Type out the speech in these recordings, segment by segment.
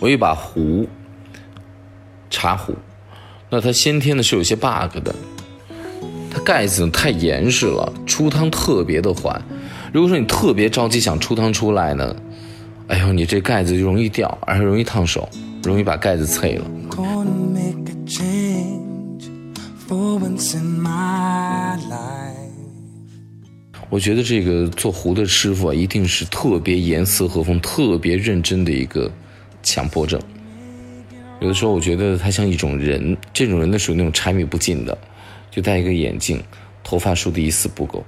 我有一把壶，茶壶，那它先天的是有些 bug 的，它盖子太严实了，出汤特别的缓。如果说你特别着急想出汤出来呢，哎呦，你这盖子就容易掉，而且容易烫手，容易把盖子碎了。我觉得这个做壶的师傅啊，一定是特别严丝合缝、特别认真的一个强迫症。有的时候我觉得他像一种人，这种人呢属于那种柴米不进的，就戴一个眼镜，头发梳的一丝不苟，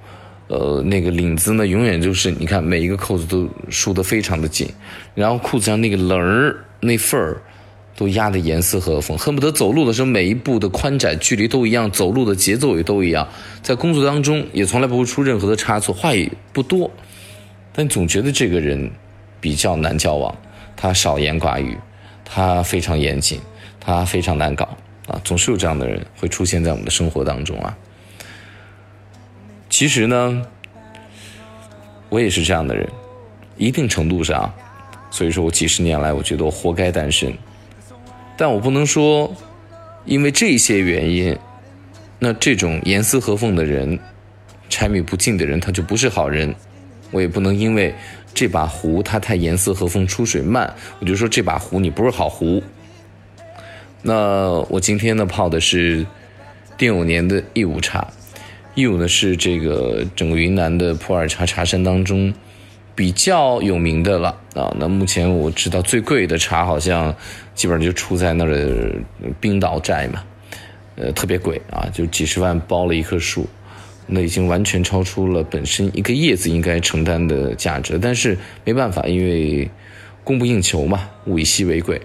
呃，那个领子呢永远就是你看每一个扣子都梳得非常的紧，然后裤子上那个棱儿那缝儿。都压得严丝合缝，恨不得走路的时候每一步的宽窄距离都一样，走路的节奏也都一样。在工作当中也从来不会出任何的差错，话也不多，但总觉得这个人比较难交往。他少言寡语，他非常严谨，他非常难搞啊！总是有这样的人会出现在我们的生活当中啊。其实呢，我也是这样的人，一定程度上，所以说我几十年来，我觉得我活该单身。但我不能说，因为这些原因，那这种严丝合缝的人，柴米不进的人，他就不是好人。我也不能因为这把壶它太严丝合缝、出水慢，我就说这把壶你不是好壶。那我今天呢泡的是丁酉年的义乌茶，义乌呢是这个整个云南的普洱茶茶山当中。比较有名的了啊，那目前我知道最贵的茶好像基本上就出在那儿的冰岛寨嘛，呃，特别贵啊，就几十万包了一棵树，那已经完全超出了本身一个叶子应该承担的价值。但是没办法，因为供不应求嘛，物以稀为贵。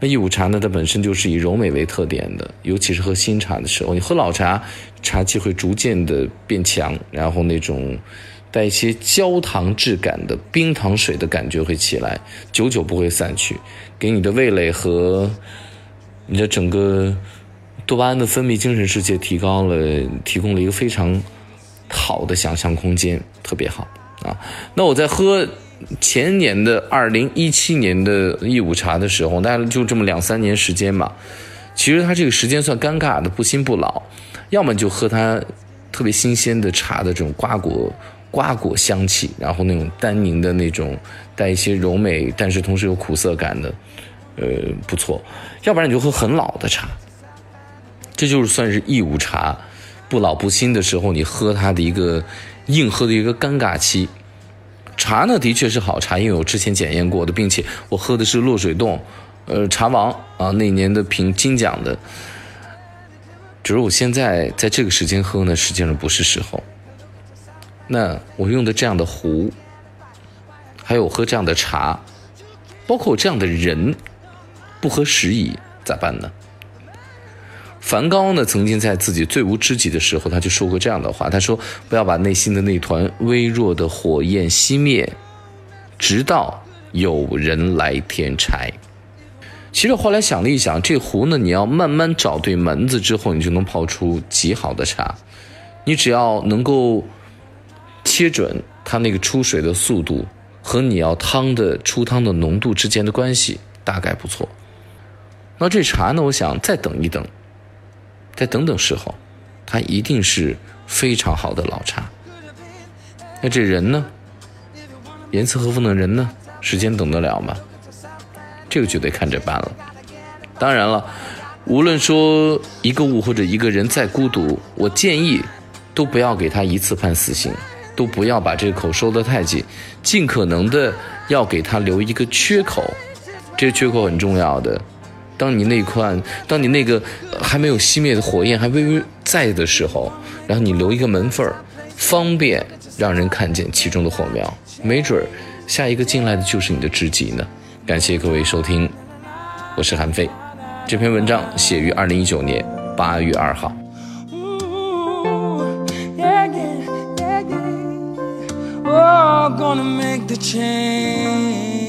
那义乌茶呢，它本身就是以柔美为特点的，尤其是喝新茶的时候，你喝老茶，茶气会逐渐的变强，然后那种。带一些焦糖质感的冰糖水的感觉会起来，久久不会散去，给你的味蕾和你的整个多巴胺的分泌、精神世界提高了，提供了一个非常好的想象空间，特别好啊！那我在喝前年的二零一七年的义乌茶的时候，大概就这么两三年时间嘛，其实它这个时间算尴尬的，不新不老，要么就喝它特别新鲜的茶的这种瓜果。瓜果香气，然后那种单宁的那种带一些柔美，但是同时有苦涩感的，呃，不错。要不然你就喝很老的茶，这就是算是义乌茶不老不新的时候，你喝它的一个硬喝的一个尴尬期。茶呢，的确是好茶，因为我之前检验过的，并且我喝的是落水洞，呃，茶王啊，那年的评金奖的。只是我现在在这个时间喝呢，实际上不是时候。那我用的这样的壶，还有喝这样的茶，包括我这样的人，不合时宜，咋办呢？梵高呢，曾经在自己最无知己的时候，他就说过这样的话：他说，不要把内心的那团微弱的火焰熄灭，直到有人来添柴。其实后来想了一想，这壶呢，你要慢慢找对门子之后，你就能泡出极好的茶。你只要能够。切准它那个出水的速度和你要汤的出汤的浓度之间的关系大概不错。那这茶呢，我想再等一等，再等等时候，它一定是非常好的老茶。那这人呢，严丝合缝的人呢，时间等得了吗？这个就得看着办了。当然了，无论说一个物或者一个人再孤独，我建议都不要给他一次判死刑。都不要把这个口收得太紧，尽可能的要给他留一个缺口，这个缺口很重要的。当你那块，当你那个还没有熄灭的火焰还微微在的时候，然后你留一个门缝儿，方便让人看见其中的火苗，没准儿下一个进来的就是你的知己呢。感谢各位收听，我是韩飞，这篇文章写于二零一九年八月二号。gonna make the change.